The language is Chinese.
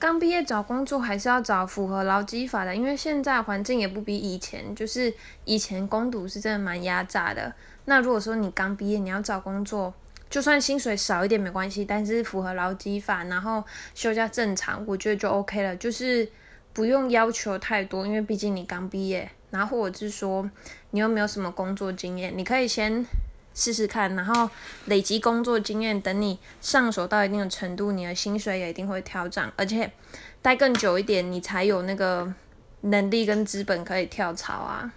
刚毕业找工作还是要找符合劳基法的，因为现在环境也不比以前，就是以前攻读是真的蛮压榨的。那如果说你刚毕业，你要找工作，就算薪水少一点没关系，但是符合劳基法，然后休假正常，我觉得就 OK 了，就是不用要求太多，因为毕竟你刚毕业，然后或者是说你又没有什么工作经验，你可以先。试试看，然后累积工作经验，等你上手到一定的程度，你的薪水也一定会调涨，而且待更久一点，你才有那个能力跟资本可以跳槽啊。